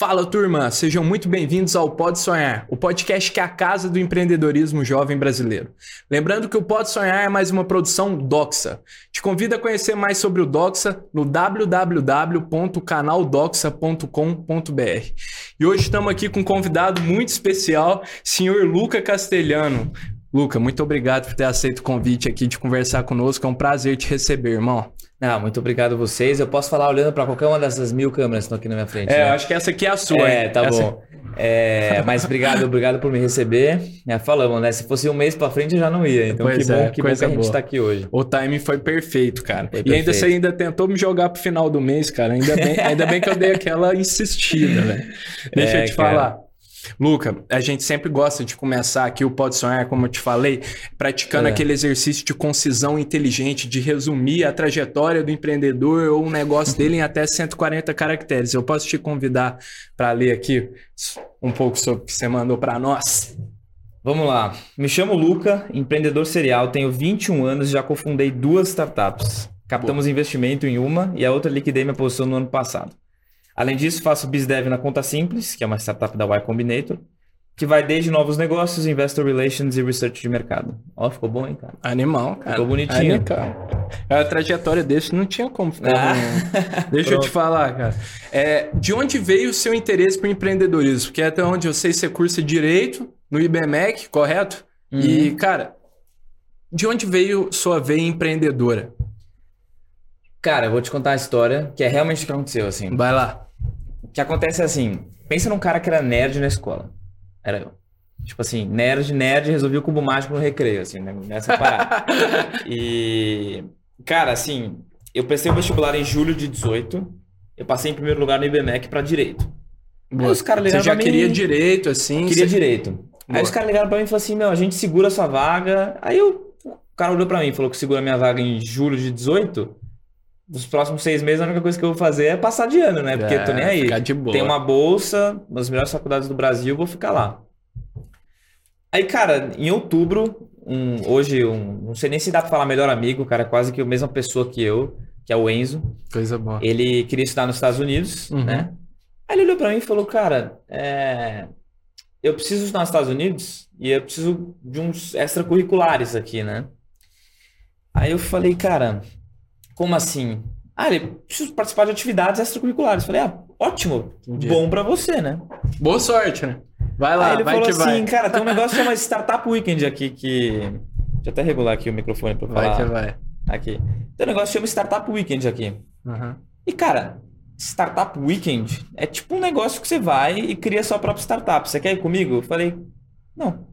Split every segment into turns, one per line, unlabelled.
Fala turma, sejam muito bem-vindos ao Pode Sonhar, o podcast que é a casa do empreendedorismo jovem brasileiro. Lembrando que o Pode Sonhar é mais uma produção Doxa. Te convido a conhecer mais sobre o Doxa no www.canaldoxa.com.br. E hoje estamos aqui com um convidado muito especial, senhor Luca Castelhano. Luca, muito obrigado por ter aceito o convite aqui de conversar conosco. É um prazer te receber, irmão.
Não, muito obrigado a vocês. Eu posso falar olhando para qualquer uma dessas mil câmeras que estão aqui na minha frente.
É,
né?
eu acho que essa aqui é a sua.
É,
hein?
tá
Essa-
bom. É, mas obrigado, obrigado por me receber. É, falamos, né? Se fosse um mês para frente eu já não ia. Então
Pois
que bom,
é,
que, bom que
coisa
a gente está aqui hoje.
O timing foi perfeito, cara.
Foi
e ainda
perfeito.
você ainda tentou me jogar pro final do mês, cara. Ainda bem, ainda bem que eu dei aquela insistida, velho. Deixa
É,
eu te
cara.
falar. Luca, a gente sempre gosta de começar aqui o Pode Sonhar, como eu te falei, praticando
É.
aquele exercício de concisão inteligente, de resumir a trajetória do empreendedor ou o negócio dele em até 140 caracteres. Eu posso te convidar para ler aqui um pouco sobre o que você mandou para nós?
Vamos lá. Me chamo Luca, empreendedor serial, tenho 21 anos e já cofundei duas startups. Captamos investimento em uma e a outra liquidei minha posição no ano passado. Além disso, faço BizDev na Conta Simples, que é uma startup da Y Combinator, que vai desde novos negócios, investor relations e research de mercado. Ó, ficou bom, hein, cara?
Animal, cara.
Ficou bonitinho.
Aí, cara. A trajetória desse não tinha como ficar
Ah.
ruim. Deixa eu te falar, cara. É, de onde veio o seu interesse por empreendedorismo? Porque até onde eu sei, você cursa Direito no IBMEC, correto?
Uhum.
E, cara, de onde veio sua veia empreendedora?
Cara, eu vou te contar a história, que é realmente o que aconteceu, assim.
Vai lá.
O que acontece é assim, pensa num cara que era nerd na escola. Era eu. Tipo assim, nerd, nerd, resolvi o cubo mágico no recreio, assim, né? nessa parada. e, cara, assim, eu prestei o vestibular em julho de 18, eu passei em primeiro lugar no IBMEC pra Direito. Aí os caras
Você
ligaram
já
pra mim-
queria direito, assim?
Queria
você-
Direito. Aí
Boa.
os caras ligaram pra mim e falaram assim, meu, a gente segura a sua vaga. Aí eu, o cara olhou pra mim e falou que segura a minha vaga em julho de 18. Nos próximos seis meses, a única coisa que eu vou fazer é passar de ano, né? Porque eu tô nem aí.
Ficar de boa.
Tem uma bolsa nas melhores faculdades do Brasil, vou ficar lá. Aí, cara, em outubro, um- hoje, um, não sei nem se dá pra falar melhor amigo, cara, quase que a mesma pessoa que eu, que é o Enzo.
Coisa boa.
Ele queria estudar nos Estados Unidos,
Uhum.
né? Aí ele olhou pra mim e falou, cara, é, eu preciso estudar nos Estados Unidos e eu preciso de uns extracurriculares aqui, né? Aí eu falei, cara, como assim? Ah, ele preciso participar de atividades extracurriculares. Falei, ah, ótimo,
Entendi.
bom pra você, né?
Boa sorte, né? Vai lá,
Aí ele
vai
falou assim,
vai.
cara, tem um negócio que chama Startup Weekend aqui que... Deixa eu até regular aqui o microfone pra falar.
Vai que vai.
Aqui. Tem um negócio que chama Startup Weekend aqui.
Uhum.
E, cara, Startup Weekend é tipo um negócio que você vai e cria sua própria startup. Você quer ir comigo? Eu falei, não,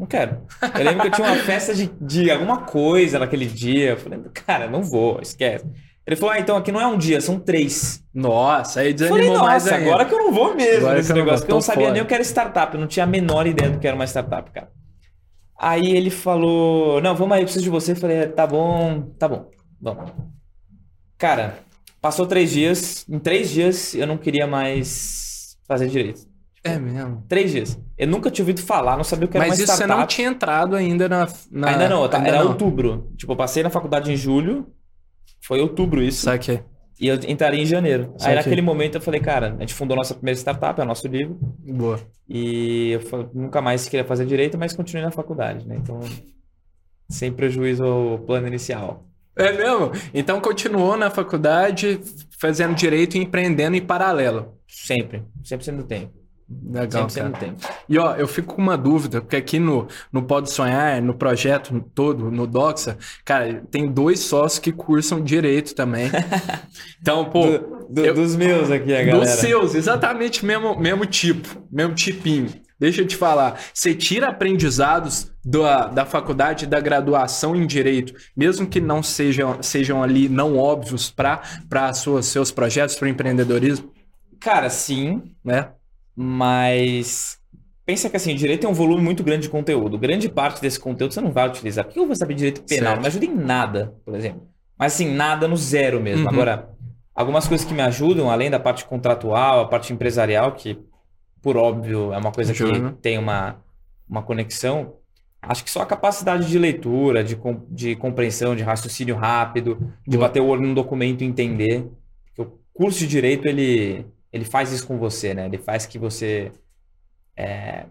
não quero. Eu lembro que eu tinha uma festa de, de alguma coisa naquele dia. Eu falei, cara, não vou, esquece. Ele falou, ah, então aqui não é um dia, são três.
Nossa, aí desanimou
falei,
mais ainda.
agora que eu não vou mesmo
Agora
nesse
eu não
negócio, porque eu não sabia
fora.
nem o que era startup, eu não tinha a menor ideia do que era uma startup, cara. Aí ele falou, não, vamos aí, eu preciso de você. Eu falei, tá bom, tá bom, vamos. Cara, passou três dias, em três dias eu não queria mais fazer direito.
É mesmo.
Três dias. Eu nunca tinha ouvido falar, não sabia o que era
Mas isso você
startup.
não tinha entrado ainda na. na-
Ainda não, tá-
ainda
era
não.
outubro. Tipo, eu passei na faculdade em julho, foi outubro isso.
Saquei.
E eu entraria em janeiro.
Saquei.
Aí naquele momento eu falei, cara, a gente fundou nossa primeira startup, é o nosso livro.
Boa.
E eu fa- nunca mais queria fazer direito, mas continuei na faculdade, né? Então, sem prejuízo ao plano inicial.
É mesmo? Então continuou na faculdade, fazendo direito e empreendendo em paralelo.
Sempre. Sempre sendo tempo.
Legal,
sempre
cara. E ó, eu fico com uma dúvida, porque aqui no, no Pode Sonhar, no projeto todo, no Doxa, cara, tem dois sócios que cursam direito também. Então, pô,
Do- do-
eu-
Dos meus aqui, a galera.
dos seus, exatamente mesmo, mesmo tipo, mesmo tipinho. Deixa eu te falar, você tira aprendizados da, da faculdade, da graduação em direito, mesmo que não sejam, sejam ali não óbvios para seus projetos, para o empreendedorismo,
Cara, sim,
né?
Mas pensa que assim, direito tem um volume muito grande de conteúdo. Grande parte desse conteúdo você não vai utilizar. Por que eu vou saber direito penal?
Certo.
Não me ajuda em nada, por exemplo. Mas assim, nada no zero mesmo.
Uhum.
Agora, algumas coisas que me ajudam, além da parte contratual, a parte empresarial, que por óbvio é uma coisa
Ajuda.
que tem uma, uma conexão. Acho que só a capacidade de leitura, de, com- de compreensão, de raciocínio rápido, de
Boa.
bater o olho num documento e entender. Porque o curso de direito, ele ele faz isso com você, né? Ele faz que você é,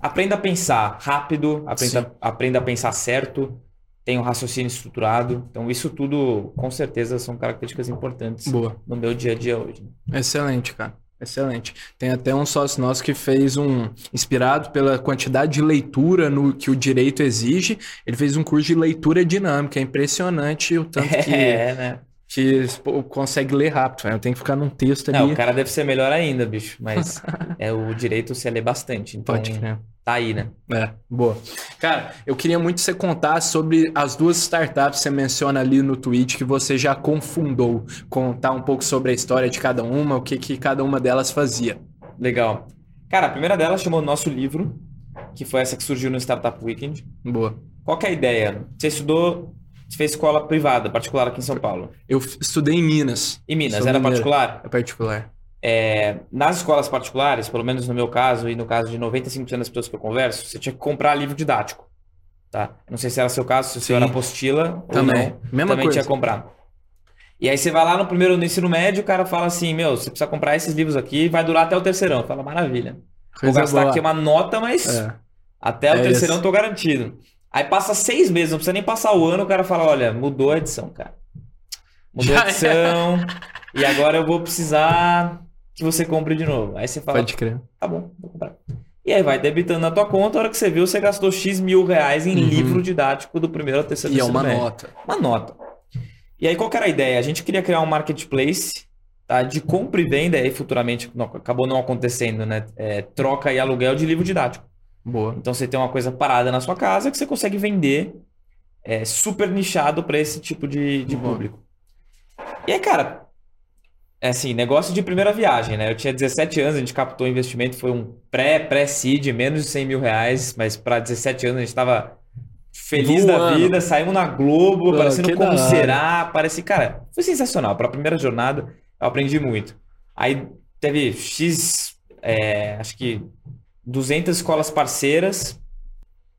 aprenda a pensar rápido, aprenda, aprenda a pensar certo, tenha um raciocínio estruturado. Então, isso tudo, com certeza, são características importantes
Boa.
no meu dia a dia hoje.
Excelente, cara. Excelente. Tem até um sócio nosso que fez um, inspirado pela quantidade de leitura no que o direito exige, ele fez um curso de leitura dinâmica. É impressionante o tanto que,
É, né?
Que pô, consegue ler rápido. velho. Eu tenho que ficar num texto ali.
Não, o cara deve ser melhor ainda, bicho. Mas é o direito se lê bastante. Então,
Pode crer.
tá aí, né?
É, boa. Cara, eu queria muito que você contasse sobre as duas startups que você menciona ali no tweet que você já confundou. Contar um pouco sobre a história de cada uma, o que, que cada uma delas fazia.
Legal. Cara, a primeira delas chamou Nosso Livro, que foi essa que surgiu no Startup Weekend.
Boa.
Qual que é a ideia? Você estudou, você fez escola privada, particular aqui em São Paulo.
Eu estudei em Minas.
Em Minas,
Sou
era
mineiro.
particular?
É particular.
É, nas escolas particulares, pelo menos no meu caso e no caso de 95% das pessoas que eu converso, você tinha que comprar livro didático. Tá? Não sei se era seu caso, se o seu
Sim.
era apostila
Também.
ou não.
Mesma
também
coisa.
tinha que comprar. E aí você vai lá no primeiro no ensino médio, o cara fala assim, meu, você precisa comprar esses livros aqui, vai durar até o terceirão. Fala, maravilha. Vou
Coisa
gastar
boa.
aqui uma nota, mas
É.
até o
É
terceirão
isso.
tô garantido. Aí passa seis meses, não precisa nem passar o ano, o cara fala, olha, mudou a edição, cara. Mudou
Já
a edição, e agora eu vou precisar que você compre de novo. Aí você fala,
Pode crer.
tá bom, vou comprar. E aí vai debitando na tua conta, a hora que você viu, você gastou X mil reais em
Uhum.
livro didático do primeiro ao terceiro
E é uma
médio.
nota.
Uma nota. E aí, qual que era a ideia? A gente queria criar um marketplace tá, de compra e venda, e futuramente não- acabou não acontecendo, né? É, troca e aluguel de livro didático.
Boa.
Então você tem uma coisa parada na sua casa que você consegue vender é, super nichado para esse tipo de, de
Boa.
público. E aí, cara, é assim, negócio de primeira viagem, né? Eu tinha 17 anos, a gente captou investimento, foi um pré, pré-seed, menos de 100 mil reais, mas para 17 anos a gente estava feliz da vida, saímos na Globo,
Pô,
parecendo como será, parece, cara, foi sensacional. Para a primeira jornada, eu aprendi muito. Aí teve X, é, acho que 200 escolas parceiras,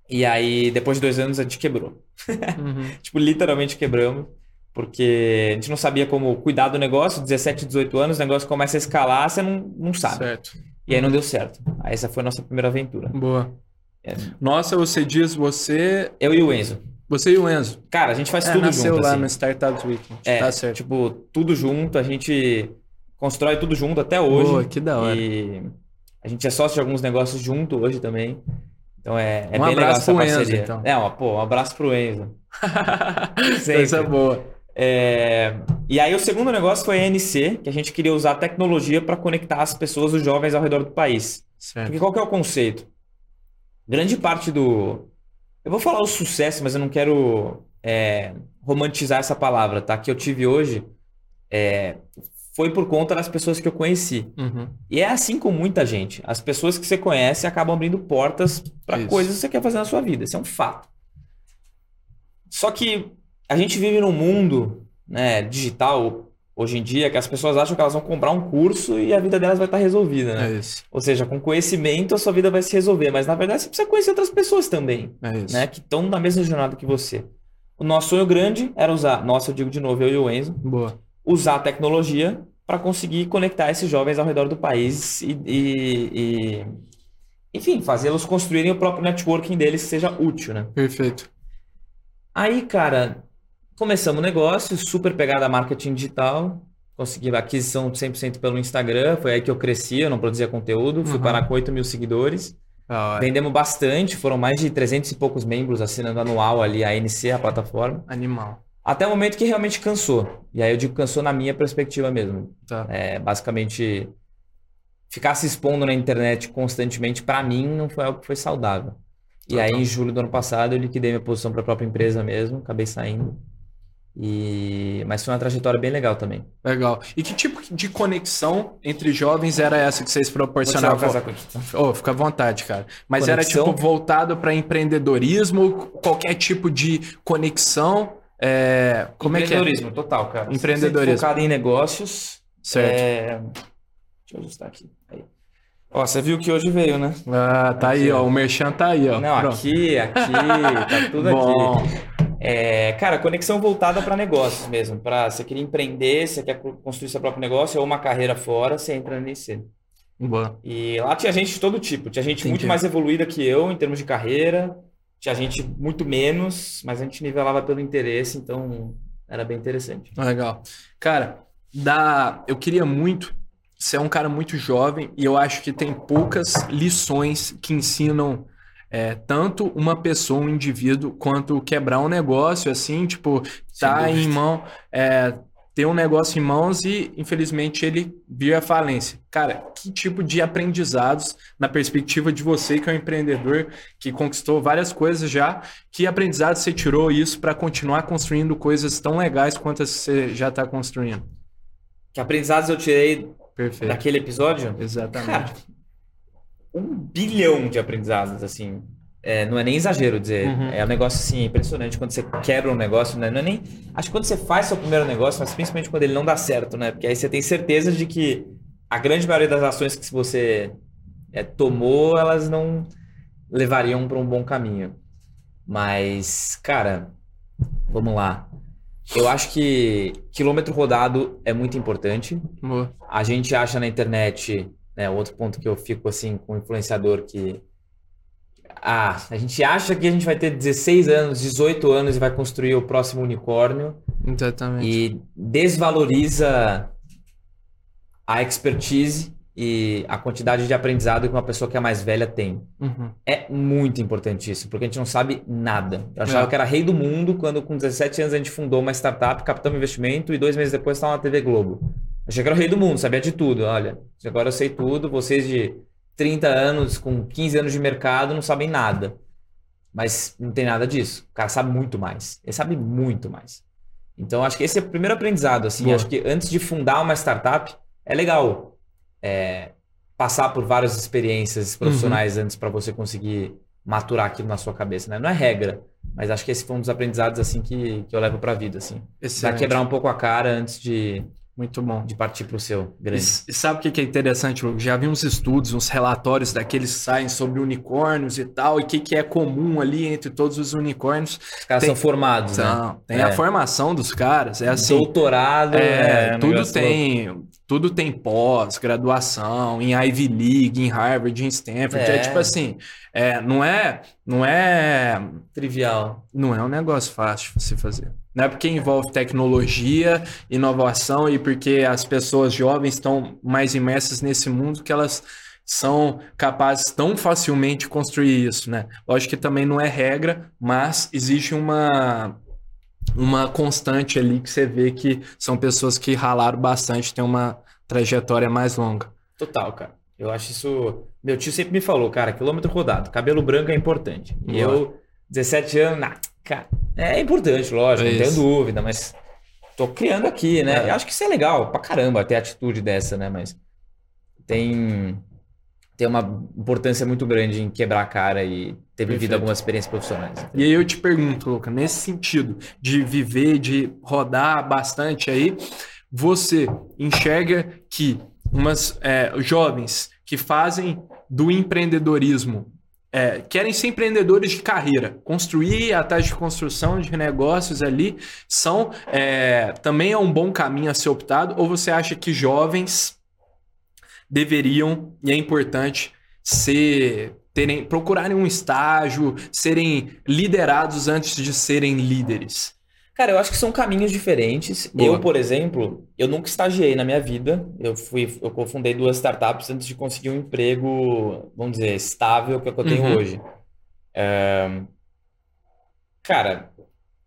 e aí depois de dois anos a gente quebrou.
Uhum.
Tipo, literalmente quebramos, porque a gente não sabia como cuidar do negócio, 17, 18 anos, o negócio começa a escalar, você não, não sabe.
Certo.
E aí não deu certo. Aí essa foi a nossa primeira aventura.
Boa.
É.
Nossa, você diz você.
Eu e o Enzo.
Você e o Enzo.
Cara, a gente faz
É,
tudo
nasceu
junto,
lá
assim.
no Startups Weekend.
É,
tá certo.
tipo, tudo junto, a gente constrói tudo junto até hoje.
Boa, que da hora.
E a gente é sócio de alguns negócios junto hoje também. Então é, é
Um
bem legal essa
pro Enzo,
parceria.
então.
É, ó, pô, um abraço pro Enzo.
Coisa boa.
É, E aí o segundo negócio foi a NC, que a gente queria usar a tecnologia para conectar as pessoas, os jovens ao redor do país.
Certo.
Porque qual que é o conceito? Grande parte do... Eu vou falar o sucesso, mas eu não quero é, romantizar essa palavra, tá? Que eu tive hoje é, foi por conta das pessoas que eu conheci.
Uhum.
E é assim com muita gente. As pessoas que você conhece acabam abrindo portas para coisas que você quer fazer na sua vida. Isso é um fato. Só que a gente vive num mundo né, digital hoje em dia que as pessoas acham que elas vão comprar um curso e a vida delas vai estar resolvida, né?
É isso.
Ou seja, com conhecimento a sua vida vai se resolver, mas na verdade você precisa conhecer outras pessoas também,
É isso.
né? Que estão na mesma jornada que você. O nosso sonho grande era usar, nossa, eu digo de novo, eu e o Enzo,
Boa.
Usar a tecnologia para conseguir conectar esses jovens ao redor do país e, e- e- enfim, fazê-los construírem o próprio networking deles que seja útil, né?
Perfeito.
Aí, cara, começamos o negócio, super pegada a marketing digital, consegui a aquisição 100% pelo Instagram, foi aí que eu cresci, eu não produzia conteúdo, fui
Uhum.
parar com 8 mil seguidores,
hora.
vendemos bastante, foram mais de 300 e poucos membros assinando anual ali a NC, a plataforma,
Animal.
Até o momento que realmente cansou. E aí eu digo cansou na minha perspectiva mesmo.
Tá.
É, basicamente, ficar se expondo na internet constantemente, pra mim, não foi algo que foi saudável. E aí,
Total.
em julho do ano passado, eu liquidei minha posição para a própria empresa mesmo, acabei saindo. E... Mas foi uma trajetória bem legal também.
Legal. E que tipo de conexão entre jovens era essa que vocês proporcionavam?
tá?
Oh, fica à vontade, cara. Mas
Conexão?
era tipo voltado para empreendedorismo, qualquer tipo de conexão. É, Como é que é?
Empreendedorismo, total, cara.
Empreendedorismo.
Focado em negócios.
Certo.
É... Deixa eu ajustar aqui. Aí. Ó, você viu que hoje veio, né?
Ah, tá aí,
Aqui,
ó.
ó.
O Merchan tá aí, ó.
Não,
Pronto.
aqui, aqui, tá tudo
Bom.
aqui. É, cara, conexão voltada para negócios mesmo. Para você querer empreender, você quer construir seu próprio negócio ou uma carreira fora, você entra na NC.
Boa.
E lá tinha gente de todo tipo. Tinha gente
Entendi.
muito mais evoluída que eu em termos de carreira. Tinha gente muito menos, mas a gente nivelava pelo interesse, então era bem interessante.
Legal. Cara, dá... eu queria muito. Você é um cara muito jovem e eu acho que tem poucas lições que ensinam é, tanto uma pessoa, um indivíduo, quanto quebrar um negócio, assim, tipo, tá
dúvida.
em mão, é, ter um negócio em mãos e, infelizmente, ele vir à falência. Cara, que tipo de aprendizados, na perspectiva de você, que é um empreendedor, que conquistou várias coisas já, que aprendizado você tirou isso para continuar construindo coisas tão legais quanto as que você já está construindo?
Que aprendizados eu tirei
Perfeito.
daquele episódio?
Exatamente.
Cara, um bilhão de aprendizados, assim. É, não é nem exagero dizer.
Uhum.
É um negócio, assim, impressionante quando você quebra um negócio, né? Não é nem... Acho que quando você faz seu primeiro negócio, mas principalmente quando ele não dá certo, né? Porque aí você tem certeza de que a grande maioria das ações que você é, tomou, elas não levariam para um bom caminho. Mas, cara, vamos lá. Eu acho que quilômetro rodado é muito importante.
Boa.
A gente acha na internet, né, outro ponto que eu fico assim com o influenciador que ah, a gente acha que a gente vai ter 16 anos, 18 anos e vai construir o próximo unicórnio
Exatamente.
e desvaloriza a expertise e a quantidade de aprendizado que uma pessoa que é mais velha tem.
Uhum.
É muito importante isso, porque a gente não sabe nada. Eu achava
É.
que era rei do mundo quando, com 17 anos, a gente fundou uma startup, captamos investimento, e dois meses depois estava na TV Globo. Eu achei que era o rei do mundo, sabia de tudo. Olha, agora eu sei tudo, vocês de 30 anos, com 15 anos de mercado, não sabem nada. Mas não tem nada disso. O cara sabe muito mais. Ele sabe muito mais. Então, acho que esse é o primeiro aprendizado. Assim,
Boa.
acho que antes de fundar uma startup, é legal é, passar por várias experiências profissionais antes para você conseguir maturar aquilo na sua cabeça, né? Não é regra, mas acho que esse foi um dos aprendizados assim que, que eu levo para a vida, assim.
Excelente.
quebrar um pouco a cara antes de,
Muito bom.
de partir para o seu grande.
e sabe o que é interessante, Lucas? Já vi uns estudos, uns relatórios daqueles que saem sobre unicórnios e tal, e o que, que é comum ali entre todos os unicórnios.
Os caras
tem-
são formados, né?
São, tem
É.
a formação dos caras, é assim.
Doutorado,
É,
um
tudo tem, tudo tem pós, graduação, em Ivy League, em Harvard, em Stanford. É,
É.
tipo assim, é, não é, não é,
louco. trivial.
não é um negócio fácil de se fazer. Não é porque envolve tecnologia, inovação e porque as pessoas jovens estão mais imersas nesse mundo que elas são capazes tão facilmente de construir isso, né? Lógico que também não é regra, mas existe uma uma constante ali que você vê que são pessoas que ralaram bastante, têm uma trajetória mais longa.
Total, cara. Eu acho isso. Meu tio sempre me falou, cara, quilômetro rodado, cabelo branco é importante. E
Boa.
eu, 17 anos, nah, cara, é importante, lógico,
É
não tenho dúvida, mas tô criando aqui, né?
É.
Eu acho que isso é legal pra caramba ter atitude dessa, né? Mas tem, tem uma importância muito grande em quebrar a cara e ter vivido
Perfeito.
algumas experiências profissionais.
E aí eu te pergunto, Luca, nesse sentido de viver, de rodar bastante aí, você enxerga que umas é, jovens que fazem do empreendedorismo é, querem ser empreendedores de carreira, construir a taxa de construção de negócios ali, são é, também é um bom caminho a ser optado, ou você acha que jovens deveriam, e é importante, ser terem, procurarem um estágio, serem liderados antes de serem líderes.
Cara, eu acho que são caminhos diferentes.
Boa.
Eu, por exemplo, eu nunca estagiei na minha vida. Eu fui, eu cofundei duas startups antes de conseguir um emprego, vamos dizer, estável, que é o que eu tenho
Uhum.
hoje. É, Cara,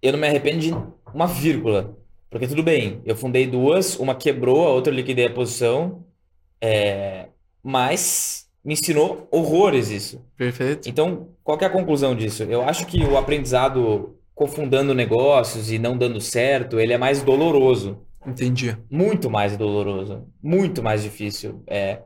eu não me arrependo de uma vírgula. Porque tudo bem, eu fundei duas, uma quebrou, a outra eu liquidei a posição. é, Mas me ensinou horrores isso.
Perfeito?
Então, qual que é a conclusão disso? Eu acho que o aprendizado cofundando negócios e não dando certo, ele é mais doloroso.
Entendi.
Muito mais doloroso. Muito mais difícil. É,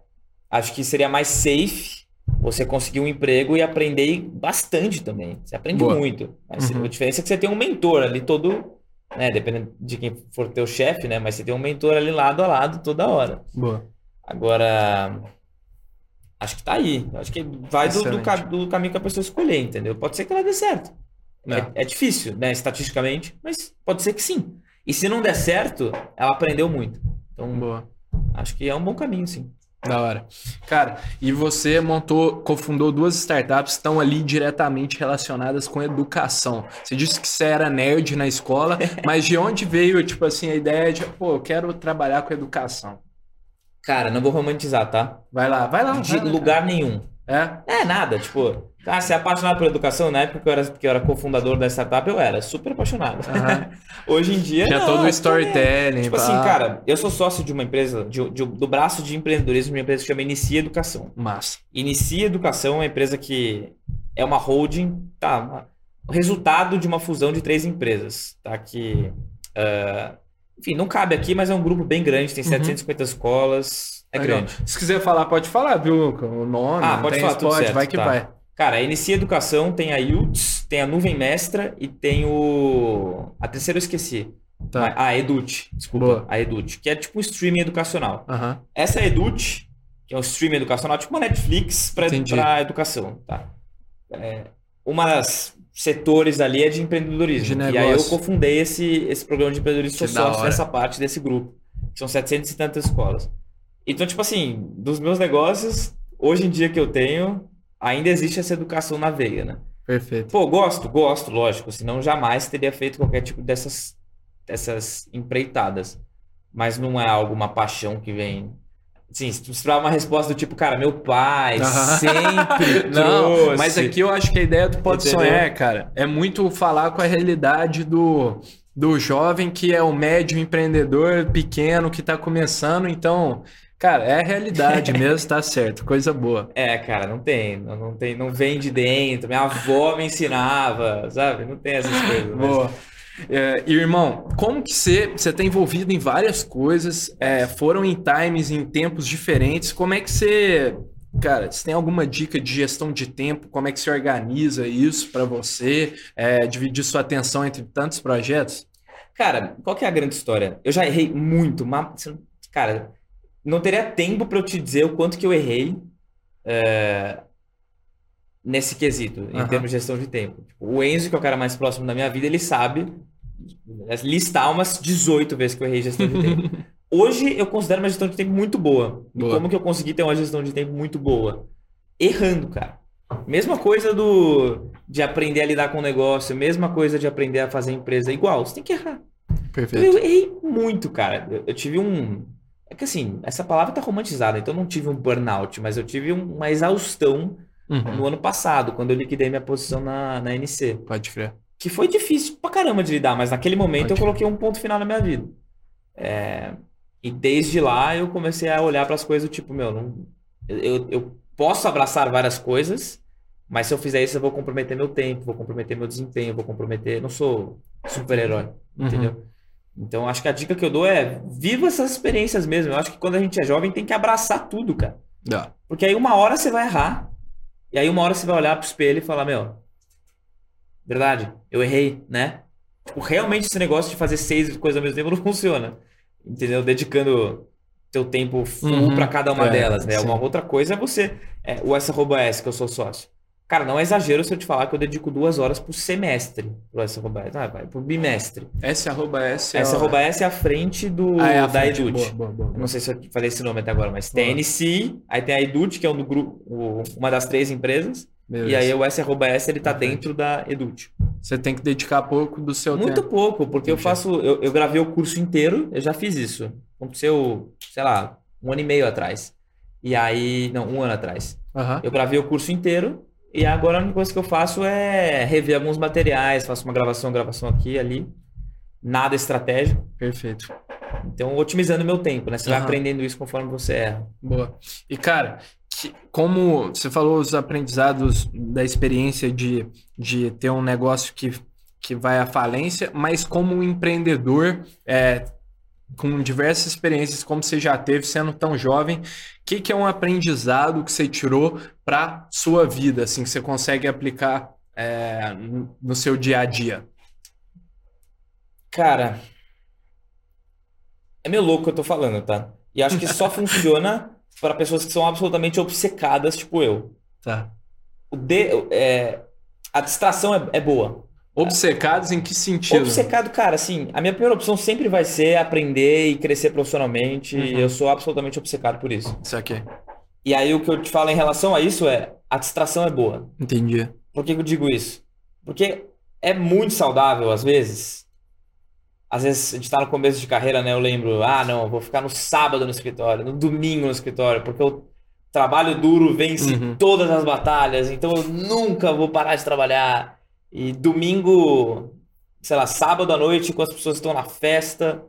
acho que seria mais safe você conseguir um emprego e aprender bastante também. Você aprende
Boa.
muito.
Uhum.
A diferença é que você tem um mentor ali todo, né? Dependendo de quem for teu chefe, né? Mas você tem um mentor ali lado a lado toda hora.
Boa.
Agora, acho que tá aí. Acho que vai do, do, do caminho que a pessoa escolher, entendeu? Pode ser que ela dê certo. É,
É.
difícil, né, estatisticamente, mas pode ser que sim. E se não der certo, ela aprendeu muito. Então,
Boa.
acho que é um bom caminho, sim.
Da hora. Cara, e você montou, cofundou duas startups que estão ali diretamente relacionadas com educação. Você disse que você era nerd na escola, mas de onde veio, tipo assim, a ideia de, pô, eu quero trabalhar com educação?
Cara, não vou romantizar, tá?
Vai lá, vai lá.
De
vai lá,
lugar nenhum.
Cara.
É, nada, tipo, ah, você é apaixonado por educação? Na época que eu era, que eu era cofundador da startup, eu era super apaixonado.
É? Aham.
Hoje em dia.
Tinha
não,
todo o storytelling.
Tipo
pá.
assim, cara, eu sou sócio de uma empresa, de- de- do braço de empreendedorismo de uma empresa que chama Inicia Educação.
Massa.
Inicia Educação é uma empresa que é uma holding, tá? resultado de uma fusão de três empresas, tá? Que, ah, enfim, não cabe aqui, mas é um grupo bem grande, tem
Uhum.
750 escolas, é
Legal.
grande.
Se quiser falar, pode falar, viu, Luca? O nome,
Ah, pode falar, tudo
spot,
certo,
vai que
tá.
vai.
Cara, a Inicia Educação tem a IUTS, tem a Nuvem Mestra e tem o... A terceira eu esqueci.
Tá.
A Edut, desculpa.
Boa.
A Edut, que é tipo um streaming educacional.
Aham.
Essa é a Edut, que é um streaming educacional, tipo uma Netflix para educação, tá? É, uma das setores ali é de empreendedorismo.
De
e aí eu
negócio.
cofundei esse, esse programa de empreendedorismo,
hora.
dessa parte desse grupo. que São 700 e tantas escolas. Então, tipo assim, dos meus negócios, hoje em dia que eu tenho, ainda existe essa educação na veia, né?
Perfeito.
Pô, gosto, gosto, lógico. Senão jamais teria feito qualquer tipo dessas, dessas empreitadas. Mas não é algo, uma paixão que vem. Sim, se tu esperava uma resposta do tipo, cara, meu pai sempre
Não, mas aqui eu acho que a ideia do Pode
Entendeu?
Sonhar, cara, é muito falar com a realidade do, do jovem que é o médio empreendedor pequeno que tá começando. Então, cara, é a realidade mesmo, tá certo. Coisa boa.
É, cara, não tem, não, não tem, não vem de dentro. Minha avó me ensinava, sabe? Não tem essas coisas. mas-
Boa. É, e, irmão, como que você você tá envolvido em várias coisas, é, foram em times, em tempos diferentes, como é que você, cara, você tem alguma dica de gestão de tempo, como é que você organiza isso pra você, é, dividir sua atenção entre tantos projetos?
Cara, qual que é a grande história? Eu já errei muito, mas, cara, não teria tempo pra eu te dizer o quanto que eu errei é, nesse quesito, em
Aham.
termos de gestão de tempo. Tipo, O Enzo, que é o cara mais próximo da minha vida, ele sabe listar umas 18 vezes que eu errei gestão de tempo. Hoje eu considero uma gestão de tempo muito boa. E
Boa.
como que eu consegui ter uma gestão de tempo muito boa? Errando, cara. Mesma coisa do de aprender a lidar com o negócio, mesma coisa de aprender a fazer empresa igual, você tem que errar.
Perfeito.
Eu errei muito, cara. Eu, eu tive um. É que assim, essa palavra tá romantizada, então eu não tive um burnout, mas eu tive um- uma exaustão
Uhum,
no ano passado, quando eu liquidei minha posição na, na NC.
Pode crer.
Que foi difícil pra caramba de lidar, mas naquele momento
Pode
eu coloquei um ponto final na minha vida. É, e desde lá eu comecei a olhar para as coisas do tipo, meu, não, eu, eu posso abraçar várias coisas, mas se eu fizer isso eu vou comprometer meu tempo, vou comprometer meu desempenho, vou comprometer. Eu não sou super-herói,
Uhum.
entendeu? Então acho que a dica que eu dou é viva essas experiências mesmo. Eu acho que quando a gente é jovem tem que abraçar tudo, cara.
Dá.
Porque aí uma hora você vai errar. E aí uma hora você vai olhar pro espelho e falar, meu, verdade, eu errei, né? Tipo, realmente esse negócio de fazer seis coisas ao mesmo tempo não funciona. Entendeu? Dedicando teu tempo full
Uhum,
pra cada uma
é,
delas, né?
sim.
Uma outra coisa é você, é, o S@S, que eu sou sócio. Cara, não é exagero se eu te falar que eu dedico duas horas por semestre pro S@S. Ah, vai, por bimestre.
S arroba S. é
S@S é a frente do,
Ah, é a
da
frente.
Edut.
Boa, boa, boa,
Eu não sei se eu falei esse nome até agora, mas
Boa.
NC, aí tem a Edut, que é um do grupo, uma das três empresas,
Beleza.
e aí o S@S ele tá dentro da Edut.
Você tem que dedicar pouco do seu
Muito
tempo.
pouco, porque eu
Entendi.
faço, eu, eu gravei o curso inteiro, eu já fiz isso. Aconteceu, sei lá, um ano e meio atrás. E aí, não, um ano atrás.
Aham.
Eu gravei o curso inteiro, e agora a única coisa que eu faço é rever alguns materiais, faço uma gravação, gravação aqui ali. Nada estratégico.
Perfeito.
Então, otimizando meu tempo, né? Você vai
Aham.
aprendendo isso conforme você erra.
Boa. E, cara, que- como você falou os aprendizados da experiência de, de ter um negócio que, que vai à falência, mas como um empreendedor, é, com diversas experiências, como você já teve sendo tão jovem, o que, que é um aprendizado que você tirou para sua vida, assim, que você consegue aplicar é, no- seu dia a dia?
Cara, é meio louco o que eu tô falando, tá? E acho que só funciona para pessoas que são absolutamente obcecadas, tipo eu.
Tá.
O de- é, a distração é, é boa.
Obcecados em que sentido?
Obcecado, cara, assim, a minha primeira opção sempre vai ser aprender e crescer profissionalmente.
Uhum.
E eu sou absolutamente obcecado por isso.
Isso aqui.
E aí o que eu te falo em relação a isso é a distração é boa.
Entendi.
Por que eu digo isso? Porque é muito saudável, às vezes. Às vezes a gente tá no começo de carreira, né? Eu lembro, ah, não, eu vou ficar no sábado no escritório, no domingo no escritório, porque o trabalho duro vence
Uhum.
todas as batalhas, então eu nunca vou parar de trabalhar. E domingo, sei lá, sábado à noite, quando as pessoas estão na festa,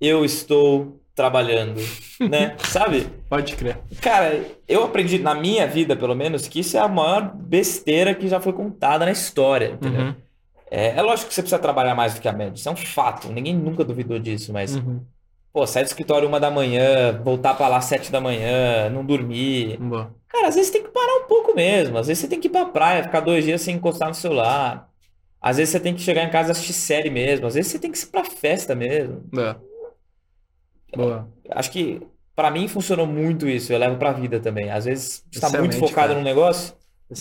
eu estou trabalhando, né? Sabe?
Pode crer.
Cara, eu aprendi na minha vida, pelo menos, que isso é a maior besteira que já foi contada na história, entendeu?
Uhum.
É, é lógico que você precisa trabalhar mais do que a média, isso é um fato, ninguém nunca duvidou disso, mas,
Uhum.
pô, sair do escritório uma da manhã, voltar pra lá sete da manhã, não dormir.
Boa.
Cara, às vezes tem que parar um pouco mesmo, às vezes você tem que ir pra praia, ficar dois dias sem encostar no celular. Às vezes você tem que chegar em casa e assistir série mesmo, às vezes você tem que ir pra festa mesmo.
É. Boa.
Acho que pra mim funcionou muito isso, eu levo pra vida também. Às vezes você tá muito focado
cara.
num negócio,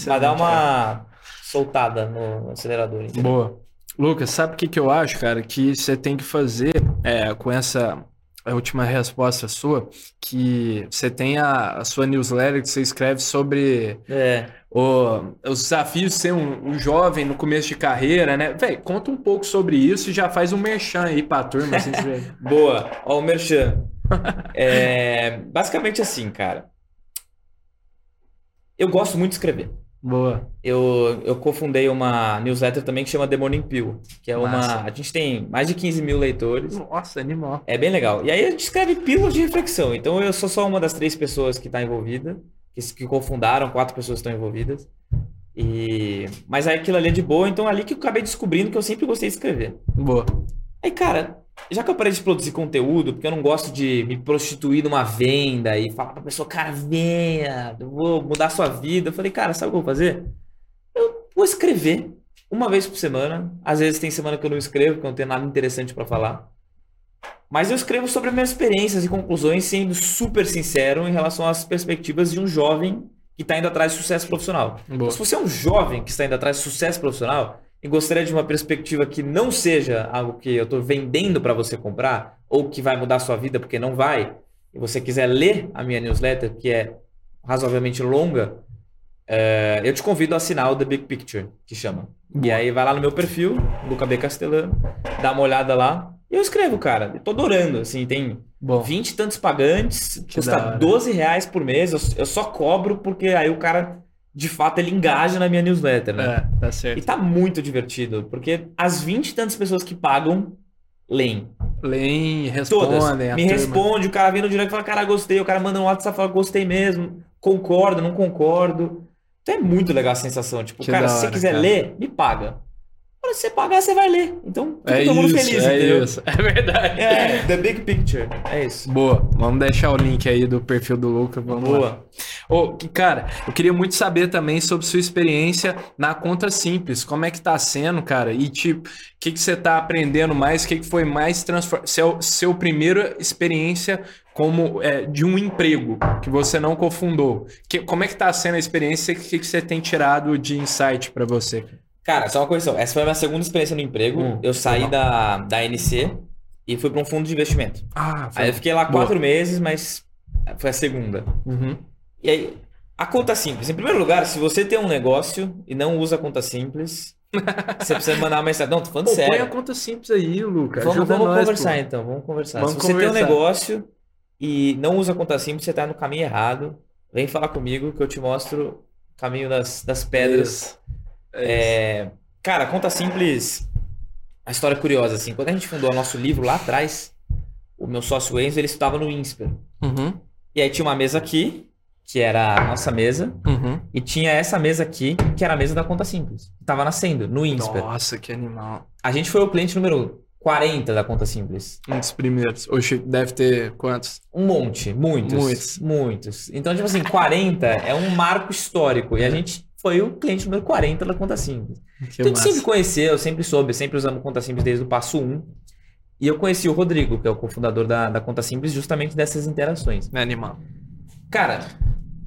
vai dar
cara.
uma soltada no acelerador, entendeu?
Boa. Lucas, sabe o que, que eu acho, cara? Que você tem que fazer é, com essa a última resposta sua, que você tem a, a sua newsletter que você escreve sobre
É.
o- os desafios de ser um, um jovem no começo de carreira, né? Véi, conta um pouco sobre isso e já faz um merchan aí pra turma. Assim,
Boa. Ó, o Merchan. É, basicamente assim, cara. Eu gosto muito de escrever.
Boa.
Eu, eu cofundei uma newsletter também que chama Morning Pill, que é uma.
Massa.
A gente tem mais de 15 mil leitores.
Nossa, animal.
É bem legal. E aí a gente escreve pílulas de reflexão. Então eu sou só uma das três pessoas que está envolvida, que, que cofundaram, quatro pessoas estão envolvidas. E... Mas aí aquilo ali é de boa, então é ali que eu acabei descobrindo que eu sempre gostei de escrever.
Boa.
Aí, cara, já que eu parei de produzir conteúdo, porque eu não gosto de me prostituir numa venda e falar pra pessoa, cara, venha, eu vou mudar a sua vida. Eu falei, cara, sabe o que eu vou fazer? Eu vou escrever uma vez por semana. Às vezes tem semana que eu não escrevo, porque eu não tenho nada interessante pra falar. Mas eu escrevo sobre as minhas experiências e conclusões, sendo super sincero em relação às perspectivas de um jovem que está indo atrás de sucesso profissional. Se você é um jovem que está indo atrás de sucesso profissional e gostaria de uma perspectiva que não seja algo que eu estou vendendo para você comprar ou que vai mudar a sua vida, porque não vai, e você quiser ler a minha newsletter, que é razoavelmente longa, é, eu te convido a assinar o The Big Picture, que chama. E aí vai lá no meu perfil, Luca B. Castelano, dá uma olhada lá. E eu escrevo, cara. Eu tô adorando, assim, tem
Bom.
20 e tantos pagantes,
Que
custa
hora.
12 reais por mês. Eu, eu só cobro porque aí o cara, de fato, ele engaja na minha newsletter, né?
É, tá
E
certo.
tá muito divertido, porque as 20 e tantas pessoas que pagam, leem.
Leem,
Todas.
respondem. a
Me responde, o cara vem no direct e fala, cara, gostei. O cara manda um WhatsApp e fala, gostei mesmo. Concordo, não concordo. Então é muito legal a sensação. Tipo,
Que
cara, se você quiser
cara.
ler, me paga. Agora, se você pagar, você vai ler. Então, fica
É
todo mundo
isso,
feliz,
é
entendeu?
isso. É verdade.
É, the big picture. É isso.
Boa. Vamos deixar o link aí do perfil do Lucas. Vamos lá.
Boa.
Ô, que- cara, eu queria muito saber também sobre sua experiência na conta simples. Como é que tá sendo, cara? E tipo, o que, que você tá aprendendo mais? O que, que foi mais transformado? Seu, seu primeira experiência como é, de um emprego que você não cofundou. Que, como é que tá sendo a experiência? O que, que você tem tirado de insight pra você?
Cara, só uma correção. Essa foi a minha segunda experiência no emprego.
Hum,
eu saí
legal.
da, da ANC e fui para um fundo de investimento.
Ah,
Aí eu fiquei lá
Boa.
quatro meses, mas foi a segunda.
Uhum.
E aí, a conta simples. Em primeiro lugar, se você tem um negócio e não usa a conta simples, você precisa mandar uma mensagem. Não, tô falando
Pô, põe a
sério.
conta simples aí, Lucas.
Vamos, vamos
nós,
conversar
pô.
então, vamos conversar.
Vamos
se você tem um
conversar.
negócio e não usa a conta simples, você tá no caminho errado. Vem falar comigo que eu te mostro o caminho das, das pedras.
Isso. É
cara, conta simples. A história é curiosa, assim. Quando a gente fundou o nosso livro lá atrás, o meu sócio Enzo, ele estudava no INSPER.
Uhum,
E aí tinha uma mesa aqui, que era a nossa mesa,
uhum.
e tinha essa mesa aqui, que era a mesa da conta simples. Tava nascendo, no INSPER.
Nossa, que animal.
A gente foi o cliente número 40 da conta simples.
Um dos primeiros. Hoje deve ter quantos?
Um monte, muitos.
Muitos.
Muitos. Então, tipo assim, 40 é um marco histórico. E a gente foi o cliente número 40 da conta simples.
Que
Então, a gente
massa.
sempre conheceu, sempre soube, sempre usamos Conta Simples desde o passo 1. E eu conheci o Rodrigo, que é o cofundador da, da Conta Simples, justamente dessas interações.
É animal.
Cara,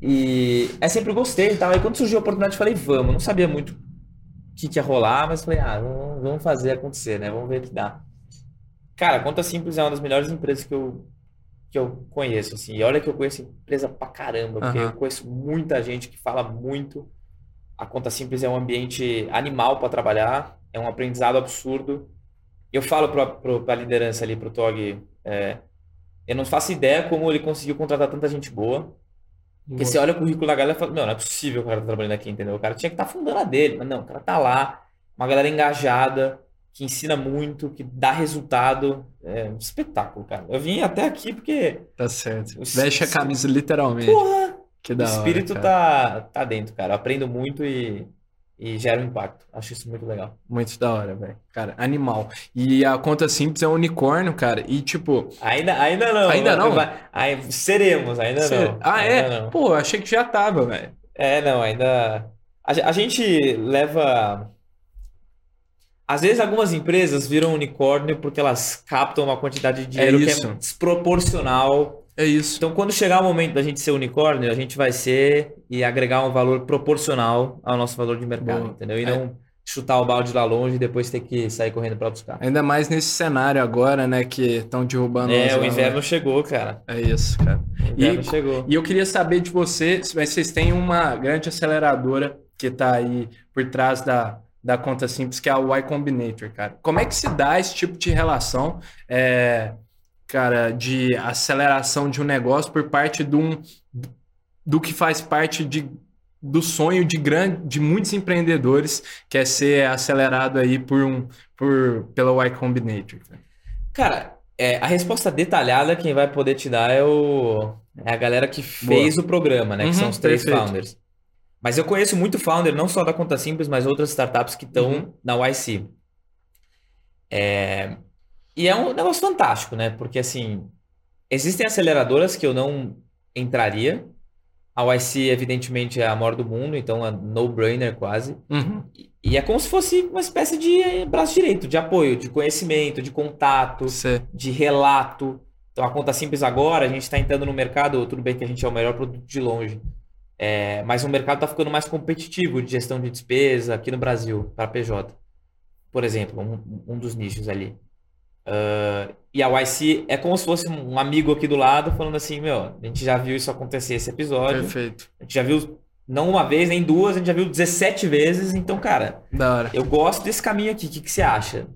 e é sempre gostei e tal. Aí quando surgiu a oportunidade, eu falei, vamos. Não sabia muito que, que ia rolar, mas falei, ah, vamos, vamos fazer acontecer, né? Vamos ver o que dá. Cara, Conta Simples é uma das melhores empresas que eu, que eu conheço, assim. E olha que eu conheço empresa pra caramba, porque
Aham.
eu conheço muita gente que fala muito. A Conta Simples é um ambiente animal para trabalhar, é um aprendizado absurdo. Eu falo pro, pra liderança ali, pro Tog, é, eu não faço ideia como ele conseguiu contratar tanta gente boa. Porque você olha o currículo da galera e fala, não, não é possível o cara tá trabalhando aqui, entendeu? O cara tinha que estar fundando a dele, mas não, o cara tá lá, uma galera engajada, que ensina muito, que dá resultado. É um espetáculo, cara. Eu vim até aqui porque,
Tá certo.
O-
Veste a camisa literalmente.
porra,
que
o
hora,
espírito
cara.
tá, tá dentro, cara. Eu aprendo muito e, e gera um impacto. Acho isso muito legal.
Muito da hora, velho. Cara, animal. E a conta simples é um unicórnio, cara. E tipo.
Ainda, ainda não.
Ainda não?
Vai- aí, seremos, ainda
cê-
não.
Ah,
ainda
é?
não.
Pô, achei que já tava, velho.
É, não, ainda. A, a gente leva. Às vezes algumas empresas viram unicórnio porque elas captam uma quantidade de dinheiro que
isso.
é desproporcional.
É isso.
Então, quando chegar o momento da gente ser unicórnio, a gente vai ser e agregar um valor proporcional ao nosso valor de mercado,
Boa.
entendeu? E
É.
não chutar o balde lá longe e depois ter que sair correndo para buscar.
Ainda mais nesse cenário agora, né? Que estão derrubando
É, o
lá,
inverno
né?
chegou, cara.
É isso, cara.
O inverno
E-
chegou.
E eu queria saber de você, se vocês têm uma grande aceleradora que tá aí por trás da, da conta simples, que é a Y Combinator, cara. Como é que se dá esse tipo de relação, é, cara, de aceleração de um negócio por parte de um, do que faz parte de, do sonho de, grande, de muitos empreendedores, que é ser acelerado aí por um, por, pela Y Combinator? cara?
É, a resposta detalhada quem vai poder te dar é, o, é a galera que fez o programa, né? Que
Uhum,
são os três
perfeito.
founders. Mas eu conheço muito founder, não só da Conta Simples, mas outras startups que estão
Uhum.
na YC. É, e é um negócio fantástico, né? Porque, assim, existem aceleradoras que eu não entraria. A YC, evidentemente, é a maior do mundo, então é no-brainer quase.
Uhum.
E é como se fosse uma espécie de eh, braço direito, de apoio, de conhecimento, de contato
Você,
de relato. Então, a conta simples agora, a gente está entrando no mercado, tudo bem que a gente é o melhor produto de longe, é, mas o mercado está ficando mais competitivo de gestão de despesa aqui no Brasil, para PJ. Por exemplo, um, um dos nichos ali. Ah, e a YC é como se fosse um amigo aqui do lado falando assim, meu, a gente já viu isso acontecer esse episódio,
perfeito.
a gente já viu não uma vez, nem duas, a gente já viu 17 vezes, então, cara,
Da hora.
eu gosto desse caminho aqui, o que, que você acha?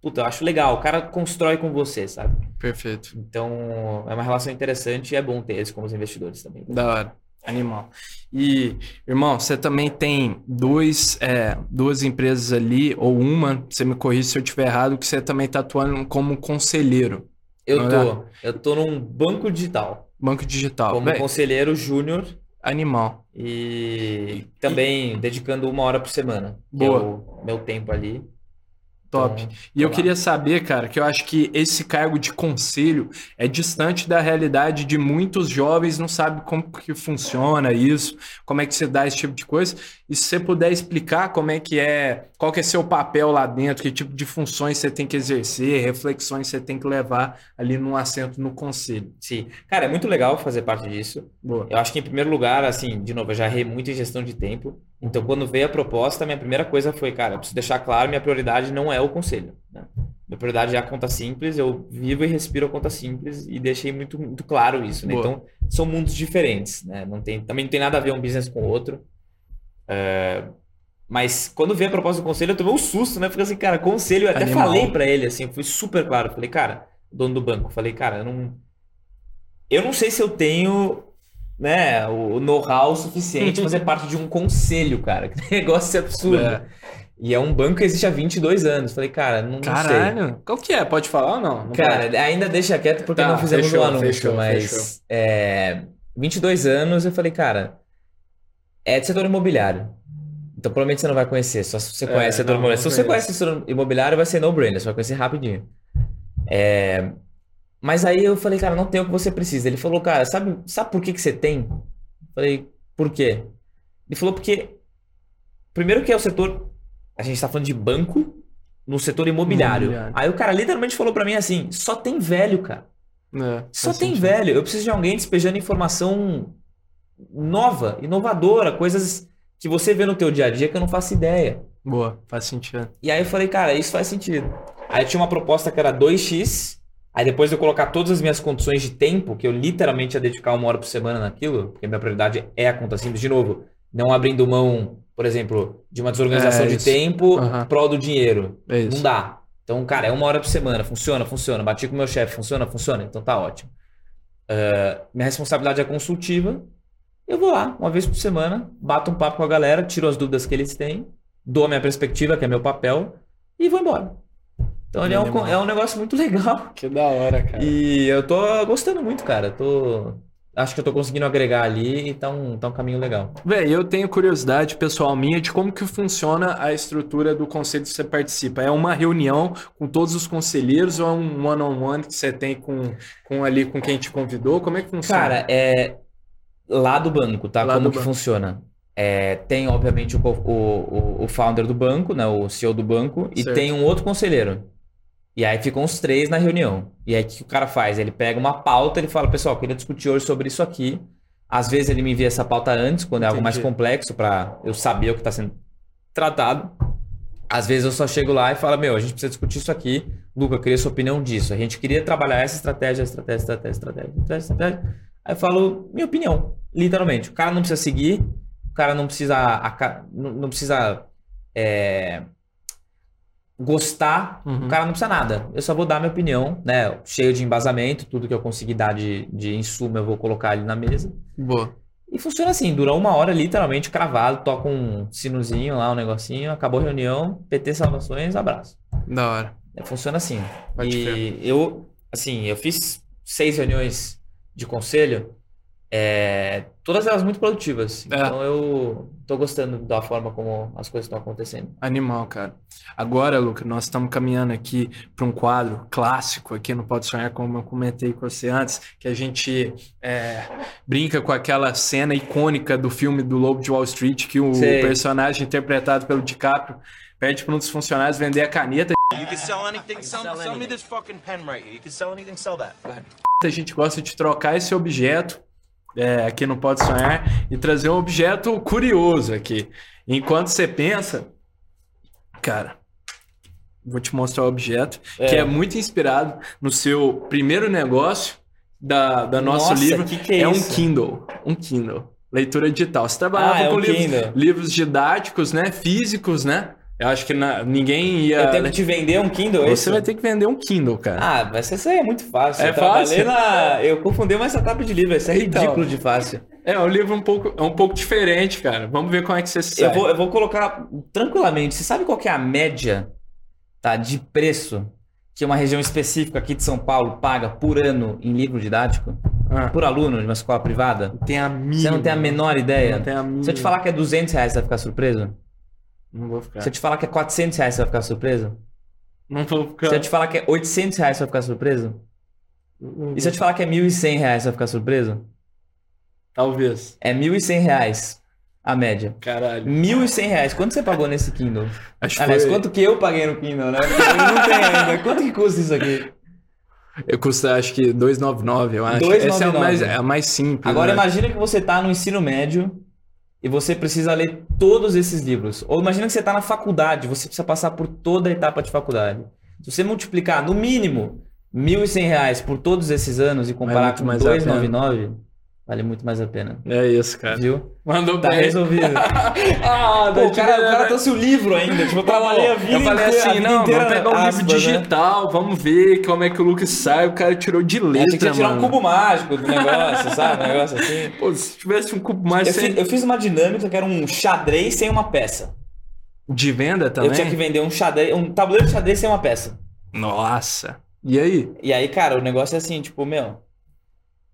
Puta, eu acho legal, o cara constrói com você, sabe?
Perfeito.
Então, é uma relação interessante e é bom ter eles como os investidores também.
Da hora. Animal. E, irmão, você também tem dois, é, duas empresas ali, ou uma, você me corrige se eu estiver errado, que você também está atuando como conselheiro.
Eu tô, eu tô num banco digital,
Banco digital.
como
Véi,
conselheiro júnior
animal.
e também dedicando uma hora por semana, que
Boa.
é o meu tempo ali.
Top.
Então,
E eu
lá.
queria saber, cara, que eu acho que esse cargo de conselho é distante da realidade de muitos jovens, não sabem como que funciona isso, como é que se dá esse tipo de coisa. E se você puder explicar como é que é, qual que é seu papel lá dentro, que tipo de funções você tem que exercer, reflexões você tem que levar ali num assento no conselho.
Sim. Cara, é muito legal fazer parte disso.
Boa.
Eu acho que, em primeiro lugar, assim, de novo, eu já errei muito em gestão de tempo. Então, quando veio a proposta, minha primeira coisa foi, cara, eu preciso deixar claro, minha prioridade não é o conselho. né? Minha prioridade é a conta simples, eu vivo e respiro a conta simples e deixei muito, muito claro isso, né? Então, são mundos diferentes, né? Não tem, também não tem nada a ver um business com o outro. É, Mas quando veio a proposta do conselho, eu tomei um susto, né? Fiquei assim, cara, conselho, eu até
Animal.
falei pra ele, assim, fui super claro. Falei, cara, dono do banco, falei, cara, eu não, eu não sei se eu tenho, né, o know-how suficiente fazer parte de um conselho, cara. Que negócio absurdo.
É.
E é um banco que existe há 22 anos. Falei, cara, não, não sei.
Caralho, qual que é? Pode falar ou não? Não
Cara,
pode?
ainda deixa quieto porque
Tá,
não fizemos
fechou,
o anúncio,
fechou,
mas
fechou.
é, 22 anos eu falei, cara, é de setor imobiliário. Então provavelmente você não vai conhecer, só se você
É,
conhece setor
não,
imobiliário.
não
Se você conhece setor imobiliário, vai ser no-brainer, você vai conhecer rapidinho. É, mas aí eu falei, cara, não tem o que você precisa. Ele falou, cara, sabe, sabe por que que você tem? Eu falei, por quê? Ele falou porque primeiro que é o setor, a gente tá falando de banco no setor imobiliário.
Imobiliário.
Aí o cara literalmente falou pra mim assim, só tem velho, cara.
É,
Só tem
sentido.
velho. Eu preciso de alguém despejando informação nova, inovadora, coisas que você vê no teu dia a dia que eu não faço ideia.
Boa, faz sentido.
E aí eu falei, cara, isso faz sentido. Aí tinha uma proposta que era 2x, aí depois de eu colocar todas as minhas condições de tempo, que eu literalmente ia dedicar uma hora por semana naquilo, porque minha prioridade é a conta simples, de novo, não abrindo mão, por exemplo, de uma desorganização
É
de tempo
Aham.
prol do dinheiro.
É.
Não dá. Então, cara, é uma hora por semana, funciona, funciona. Bati com o meu chefe, funciona, funciona. Então tá ótimo. Ah, minha responsabilidade é consultiva. Eu vou lá, uma vez por semana, bato um papo com a galera, tiro as dúvidas que eles têm, dou a minha perspectiva, que é meu papel, e vou embora. Então ele é um, é um negócio muito legal.
Que da hora, cara.
E eu tô gostando muito, cara. Tô... Acho que eu tô conseguindo agregar ali e tá um, tá um caminho legal.
Véi, eu tenho curiosidade pessoal minha de como que funciona a estrutura do conselho que você participa. É uma reunião com todos os conselheiros ou é um one-on-one que você tem com, com ali com quem te convidou? Como é que funciona?
Cara, é lá do banco, tá?
Lá
Como que
banco.
funciona? É, tem, obviamente, o, o, o, founder do banco, né? O CEO do banco, e
Certo.
tem um outro conselheiro. E aí ficam os três na reunião. E aí o que o cara faz? Ele pega uma pauta, ele fala, pessoal, queria discutir hoje sobre isso aqui. Às vezes ele me envia essa pauta antes, quando é algo mais
Entendi.
complexo, para eu saber o que está sendo tratado. Às vezes eu só chego lá e falo, meu, a gente precisa discutir isso aqui. Luca, eu queria sua opinião disso. A gente queria trabalhar essa estratégia, estratégia, estratégia, estratégia, estratégia, estratégia. Aí eu falo, minha opinião, literalmente. O cara não precisa seguir, o cara não precisa, não precisa é, gostar,
Uhum.
o cara não precisa nada. Eu só vou dar minha opinião, né? Cheio de embasamento, tudo que eu conseguir dar de, de insumo eu vou colocar ali na mesa.
Boa.
E funciona assim, dura uma hora literalmente cravado, toca um sinozinho lá, um negocinho, acabou a reunião, PT salvações, abraço.
Da hora.
É, Funciona assim.
Pode
e eu, assim, eu fiz seis reuniões de conselho, é, todas elas muito produtivas.
É.
Então eu tô gostando da forma como as coisas estão acontecendo.
Animal, cara. Agora, Luca, nós estamos caminhando aqui para um quadro clássico aqui no Pode Sonhar, como eu comentei com você antes, que a gente é, brinca com aquela cena icônica do filme do Lobo de Wall Street, que o
Sei.
personagem interpretado pelo DiCaprio pede para um dos funcionários vender a caneta.
You can sell anything. Sell, sell me this fucking pen right here. You can sell anything. Sell that.
A gente gosta de trocar esse objeto é, aqui no Pode Sonhar e trazer um objeto curioso aqui. Enquanto você pensa, cara, vou te mostrar o objeto
É.
que é muito inspirado no seu primeiro negócio da, da nosso
Nossa,
livro.
que que é
um
isso?
Kindle, um Kindle, leitura digital. Você trabalhava
Ah, é
com
um
livros, livros didáticos, né, físicos, né? Eu acho que na- ninguém ia.
Eu tenho que te vender um Kindle, é
Você
isso?
vai ter que vender um Kindle, cara.
Ah, mas isso aí é muito fácil.
É
eu
fácil?
na... Eu confundi uma startup de livro, isso é
Então.
ridículo de fácil.
É, o livro é um pouco, é um pouco diferente, cara. Vamos ver como é que você sai.
Eu vou, eu vou colocar tranquilamente. Você sabe qual que é a média tá, de preço que uma região específica aqui de São Paulo paga por ano em livro didático?
Ah,
Por aluno de uma escola privada?
tem a mínima.
Você não tem a menor ideia?
Não tem a mínima.
Se eu te falar que é 200 reais, você vai ficar surpreso?
Não vou ficar.
Se eu te falar que é 400 reais, você vai ficar surpreso?
Não vou ficar.
Se eu te falar que é 800 reais, você vai ficar surpreso?
Não
E se eu te falar que é 1.100 reais, você vai ficar surpreso?
Talvez.
É 1.100 reais a média.
Caralho.
1.100 reais. Quanto você pagou nesse Kindle?
Acho que
Aliás,
foi...
quanto que eu paguei no Kindle, né? Porque eu não tem ainda. Quanto que custa isso aqui?
Eu custa acho que 2,99, eu acho.
2,99.
Essa é a mais, é a mais simples.
Agora
né?
imagina que você tá no ensino médio e você precisa ler todos esses livros. Ou imagina que você tá na faculdade, você precisa passar por toda a etapa de faculdade. Se você multiplicar, no mínimo, 1.100 reais por todos esses anos e comparar
muito
com
a
2,99, vale muito mais a pena.
É isso, cara.
Viu?
Mandou
Tá
bem.
resolvido.
ah,
Pô, o cara, o cara trouxe o livro ainda. Tipo, eu trabalhei a vida
Eu falei assim, não,
inteira,
vamos pegar um
aspas,
livro
né?
digital, vamos ver como é que o Lucas sai. O cara tirou de
É,
letra,
tinha que tirar um
mano.
cubo mágico do negócio, sabe? Um negócio assim.
Pô, se tivesse um cubo mais
Eu
sem-
fiz, eu fiz uma dinâmica que era um xadrez sem uma peça.
de venda também.
Eu tinha que vender um xadrez, um tabuleiro de xadrez sem uma peça.
Nossa. E aí?
E aí, cara, o negócio é assim, tipo, meu.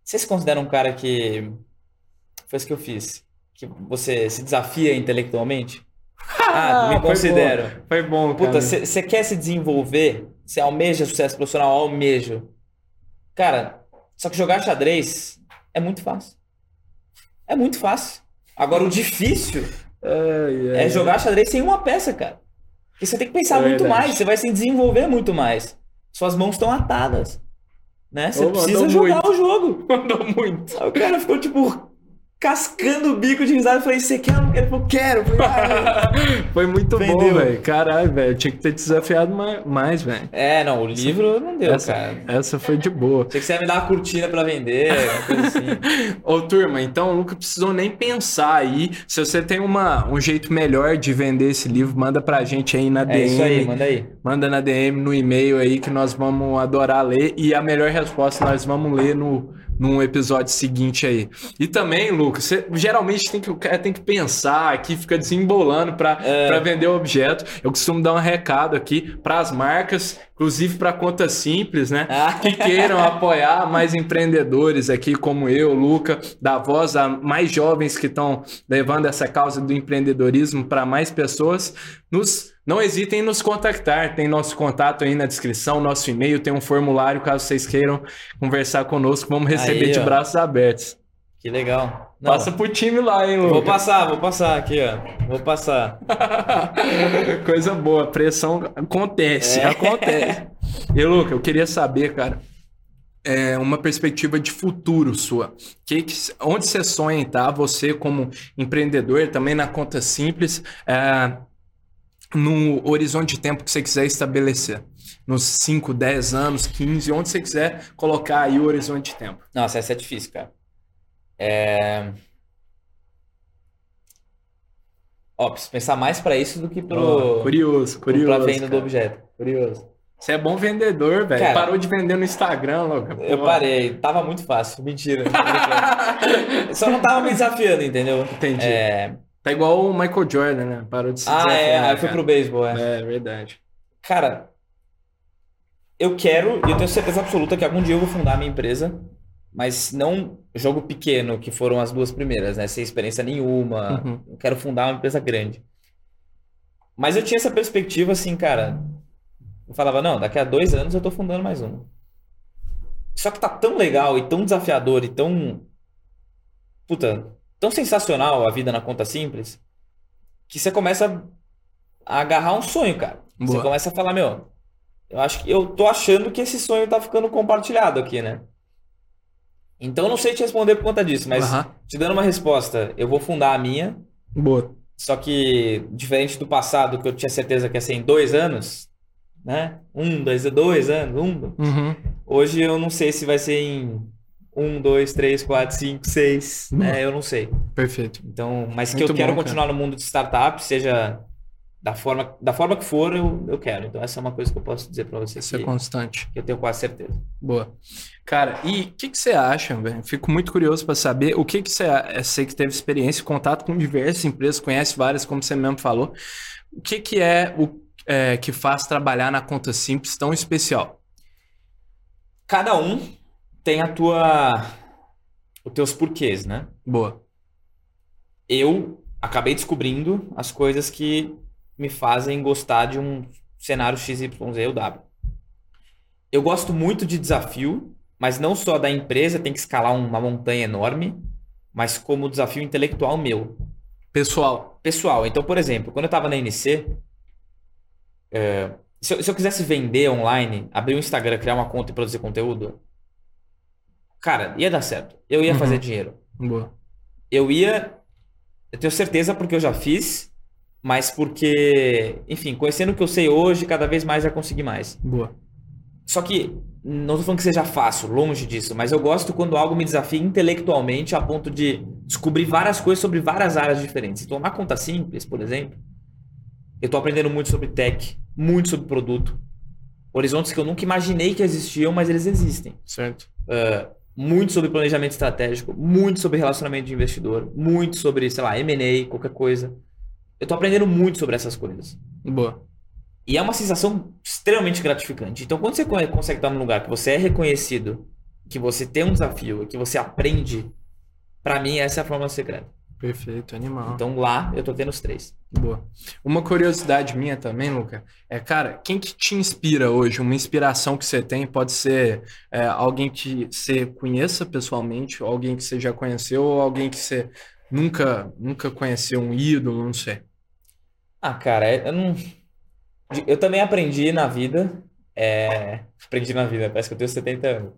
Você se considera um cara que. Foi isso que eu fiz. Que você se desafia intelectualmente? Ah, me
foi
considero.
bom. Foi bom, cara.
Puta, você quer se desenvolver? Você almeja sucesso profissional? Almejo. Cara, só que jogar xadrez é muito fácil. É muito fácil. Agora, o difícil é jogar xadrez sem uma peça, cara. Porque você tem que pensar
É
muito
verdade.
mais, você vai se desenvolver muito mais. Suas mãos estão atadas. Né? Você precisa jogar
muito.
o jogo.
Mandou muito.
Aí o cara ficou tipo. Cascando o bico de risada. Eu falei, você quer? Ele falou, quero. Eu falei, ah,
Foi muito bom,
Vendeu.
velho. Caralho, velho. Tinha que ter desafiado ma- mais, velho.
é, não, o livro não deu,
Essa,
cara.
essa foi de boa.
Achei que você ia me dar uma cortina pra vender, uma coisa assim.
Ô, turma, então o Luca precisou nem pensar aí. Se você tem uma, um jeito melhor de vender esse livro, manda pra gente aí na DM.
É isso aí, manda aí.
Manda na DM, no e-mail aí, que nós vamos adorar ler. E a melhor resposta nós vamos ler no, num episódio seguinte aí. E também, Lucas, você geralmente tem que, o cara tem que pensar aqui, fica desembolando pra,
É.
pra vender o objeto. Eu costumo dar um recado aqui pras marcas, inclusive pra conta simples, né?
Ah.
que queiram apoiar mais empreendedores aqui, como eu, Luca, da voz a mais jovens que estão levando essa causa do empreendedorismo para mais pessoas, nos não hesitem em nos contactar. Tem nosso contato aí na descrição, nosso e-mail, tem um formulário caso vocês queiram conversar conosco. Vamos receber
Aí,
de
ó.
braços abertos.
Que legal. Não,
Passa pro time lá, hein,
Vou
Luca?
passar, vou passar aqui, ó. Vou passar.
Coisa boa, pressão acontece,
É.
acontece. E Luca, eu queria saber, cara, é, uma perspectiva de futuro sua. Que, que- onde você sonha estar, você como empreendedor, também na conta simples, é, no horizonte de tempo que você quiser estabelecer. Nos 5, 10 anos, 15, onde você quiser colocar aí o horizonte de tempo.
Nossa, essa é difícil, cara. É... Ó, preciso pensar mais pra isso do que pro,
Ó, curioso,
pro-
curioso.
pra venda do
cara,
objeto.
Curioso. Você é bom vendedor, velho. Parou de vender no Instagram.
Eu
Pô.
parei, tava muito fácil. Mentira. Só não tava me desafiando, entendeu?
Entendi.
É...
Tá igual o Michael Jordan, né? Parou de se
Ah, é, aí foi pro beisebol, é.
É, verdade.
Cara, eu quero, e eu tenho certeza absoluta que algum dia eu vou fundar a minha empresa, mas não jogo pequeno, que foram as duas primeiras, né? Sem experiência nenhuma.
Uhum.
Eu quero fundar uma empresa grande. Mas eu tinha essa perspectiva assim, cara. Eu falava, não, daqui a dois anos eu tô fundando mais uma. Só que tá tão legal e tão desafiador e tão. Puta, tão sensacional a vida na conta simples, que você começa a agarrar um sonho, cara. Você
Boa.
começa a falar, meu, eu acho que eu tô achando que esse sonho tá ficando compartilhado aqui, né? Então não sei te responder por conta disso, mas
Aham.
te dando uma resposta, eu vou fundar a minha,
Boa.
só que diferente do passado, que eu tinha certeza que ia ser em dois anos, né? Um, dois, dois anos, um.
Uhum.
Hoje eu não sei se vai ser em um, dois, três, quatro, cinco, seis,
Uhum.
né? Eu não sei.
Perfeito.
Então, mas que
Muito
eu quero
bom,
continuar no mundo de startup, seja da forma, da forma que for, eu, eu quero. Então essa é uma coisa que eu posso dizer pra você
Isso é
que,
constante.
que eu tenho quase certeza.
Boa. Cara, e o que, que você acha, velho? Fico muito curioso para saber o que, que você. Eu sei que teve experiência, contato com diversas empresas, conhece várias, como você mesmo falou. O que, que é o é, que faz trabalhar na conta simples tão especial?
Cada um tem a tua os teus porquês, né?
Boa.
Eu acabei descobrindo as coisas que me fazem gostar de um cenário XYZ ou W. Eu gosto muito de desafio, mas não só da empresa tem que escalar uma montanha enorme, mas como desafio intelectual meu.
Pessoal.
Pessoal, então, por exemplo, quando eu estava na NC, é, se, eu, se eu quisesse vender online, abrir um Instagram, criar uma conta e produzir conteúdo, cara, ia dar certo. Eu ia
Uhum.
fazer dinheiro.
Boa.
Eu ia. Eu tenho certeza porque eu já fiz, mas porque, enfim, conhecendo o que eu sei hoje, cada vez mais já consegui mais.
Boa.
Só que, não tô falando que seja fácil, longe disso, mas eu gosto quando algo me desafia intelectualmente a ponto de descobrir várias coisas sobre várias áreas diferentes. Então, na conta simples, por exemplo, eu tô aprendendo muito sobre tech, muito sobre produto. Horizontes que eu nunca imaginei que existiam, mas eles existem.
Certo.
Uh, muito sobre planejamento estratégico, muito sobre relacionamento de investidor, muito sobre, sei lá, M&A, qualquer coisa. Eu tô aprendendo muito sobre essas coisas.
Boa.
E é uma sensação extremamente gratificante. Então, quando você co- consegue estar num lugar que você é reconhecido, que você tem um desafio, que você aprende, pra mim essa é a forma secreta.
Perfeito, animal.
Então lá eu tô tendo os três.
Boa. Uma curiosidade minha também, Luca, é, cara, quem que te inspira hoje? Uma inspiração que você tem pode ser é, alguém que você conheça pessoalmente, ou alguém que você já conheceu, ou alguém que você nunca, nunca conheceu, um ídolo, não sei.
Ah, cara, eu não. Eu também aprendi na vida. é, Aprendi na vida, parece que eu tenho 70 anos.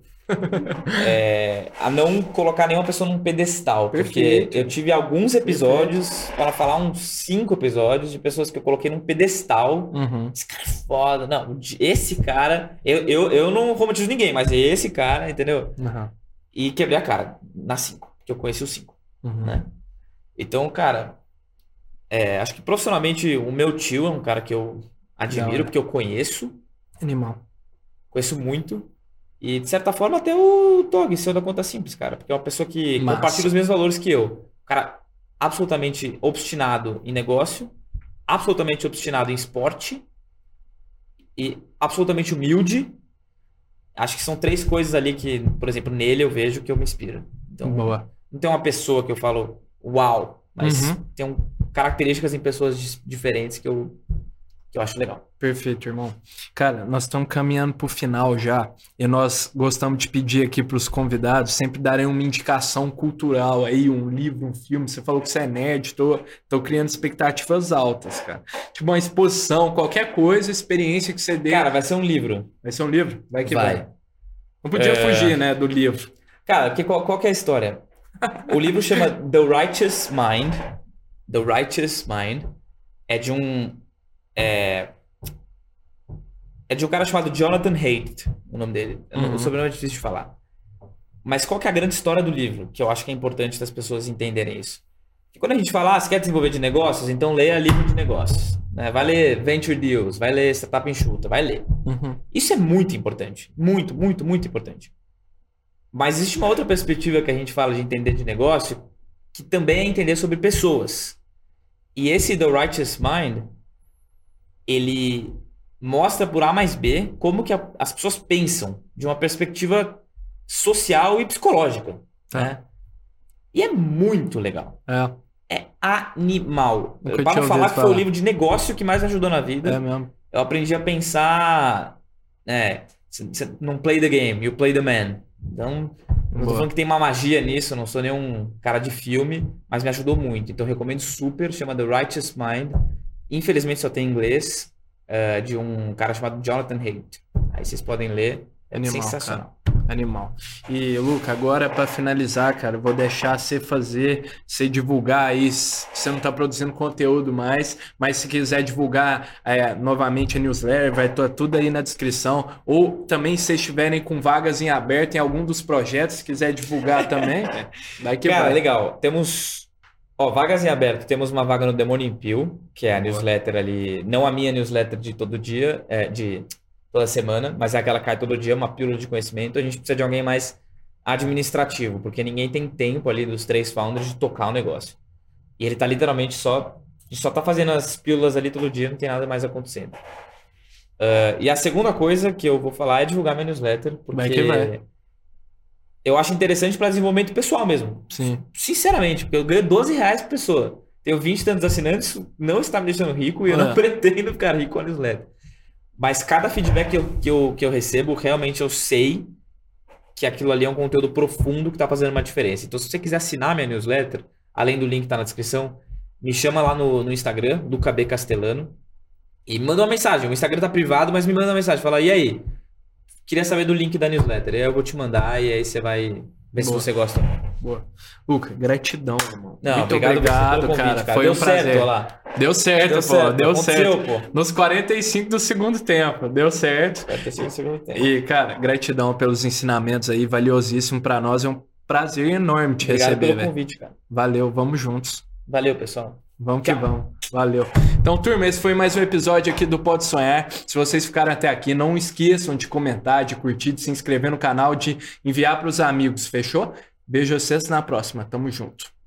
É, a não colocar nenhuma pessoa num pedestal.
Perfeito.
Porque eu tive alguns episódios, para falar uns cinco episódios, de pessoas que eu coloquei num pedestal.
Uhum.
Esse cara é foda. Não, esse cara. Eu, eu, eu não romantizo ninguém, mas esse cara, entendeu?
Uhum.
E quebrei a cara na cinco, que eu conheci os cinco.
Uhum.
né? Então, cara, é, acho que profissionalmente o meu tio é um cara que eu admiro,
hora.
porque eu conheço,
Animal.
conheço muito. E, de certa forma, até o Tog, seu da conta simples, cara. Porque é uma pessoa que
Massa.
compartilha os mesmos valores que eu. Cara absolutamente obstinado em negócio, absolutamente obstinado em esporte e absolutamente humilde. Acho que são três coisas ali que, por exemplo, nele eu vejo que eu me inspiro. Então,
Boa.
não tem uma pessoa que eu falo, uau, mas
Uhum.
tem um- características em pessoas diferentes que eu, que eu acho legal.
Perfeito, irmão. Cara, nós estamos caminhando para o final já e nós gostamos de pedir aqui para os convidados sempre darem uma indicação cultural aí, um livro, um filme. Você falou que você é nerd, tô, tô criando expectativas altas, cara. Tipo uma exposição, qualquer coisa, experiência que você dê.
Cara, vai ser um livro.
vai ser um livro? Vai que vai.
Vai.
Não podia
É.
fugir, né, do livro.
Cara, porque qual, qual é a história? O livro chama The Righteous Mind. The Righteous Mind é de um é, é de um cara chamado Jonathan Haidt, o nome dele.
Uhum.
O sobrenome é difícil de falar. Mas qual que é a grande história do livro? Que eu acho que é importante das pessoas entenderem isso. Que quando a gente fala, ah, você quer desenvolver de negócios? Então leia livro de negócios. Né? Vai ler Venture Deals, vai ler Startup Enxuta, vai ler.
Uhum.
Isso é muito importante. Muito, muito, muito importante. Mas existe uma outra perspectiva que a gente fala de entender de negócio, que também é entender sobre pessoas. E esse The Righteous Mind, ele mostra por A mais B como que a- as pessoas pensam de uma perspectiva social e psicológica.
Tá.
né? E é muito legal.
É,
É animal.
Nunca
Para falar que foi o livro de negócio que mais ajudou na vida
é mesmo.
eu aprendi a pensar, né, cê- cê não play the game, you play the man. Então, não tô falando que tem uma magia nisso, não sou nenhum cara de filme, mas me ajudou muito. Então, recomendo super, chama The Righteous Mind. Infelizmente só tem em inglês, é, de um cara chamado Jonathan Haidt. Aí vocês podem ler, é
Animal,
sensacional.
Animal. E, Luca, agora para finalizar, cara, vou deixar você fazer, você divulgar aí. Você não tá produzindo conteúdo mais, mas se quiser divulgar é, novamente a newsletter, vai estar tudo aí na descrição. Ou também, se vocês estiverem com vagas em aberto em algum dos projetos, se quiser divulgar também, vai que
Cara,
vai.
legal. Temos. Ó, vagas em aberto. Temos uma vaga no Demônio Impio, que é a newsletter ali. Não a minha newsletter de todo dia, é, de toda semana, mas é aquela que cai todo dia, uma pílula de conhecimento. A gente precisa de alguém mais administrativo, porque ninguém tem tempo ali dos três founders de tocar o negócio. E ele tá literalmente só. Só tá fazendo as pílulas ali todo dia, não tem nada mais acontecendo. Ah, e a segunda coisa que eu vou falar é divulgar minha newsletter, porque
Vai que vai.
Eu acho interessante para desenvolvimento pessoal mesmo.
Sim.
Sinceramente, porque eu ganho 12 reais por pessoa. Tenho 20 e tantos assinantes, não está me deixando rico e eu não
É.
pretendo ficar rico com a newsletter. Mas cada feedback que eu, que, eu, que eu recebo, realmente eu sei que aquilo ali é um conteúdo profundo que está fazendo uma diferença. Então, se você quiser assinar minha newsletter, além do link que está na descrição, me chama lá no, no Instagram, do KB Castelano, e manda uma mensagem. O Instagram tá privado, mas me manda uma mensagem. Fala, e aí? Queria saber do link da newsletter. Aí eu vou te mandar e aí você vai ver se
Boa.
você gosta.
Boa. Luca, gratidão, irmão.
Não,
Muito
obrigado,
obrigado,
convite,
cara. Foi
Deu
um prazer.
certo, lá.
Deu certo,
Deu
pô.
certo,
Deu certo.
pô.
Nos 45 do segundo tempo. Deu certo.
Vai ter sido o segundo tempo.
E, cara, gratidão pelos ensinamentos aí, valiosíssimo pra nós. É um prazer enorme te
Obrigado
receber,
pelo
velho.
convite, cara.
Valeu, vamos juntos.
Valeu, pessoal.
Vamos que
Tchau.
vamos. Valeu. Então, turma, esse foi mais um episódio aqui do Pode Sonhar. Se vocês ficaram até aqui, não esqueçam de comentar, de curtir, de se inscrever no canal, de enviar para os amigos, fechou? Beijo a vocês na próxima. Tamo junto.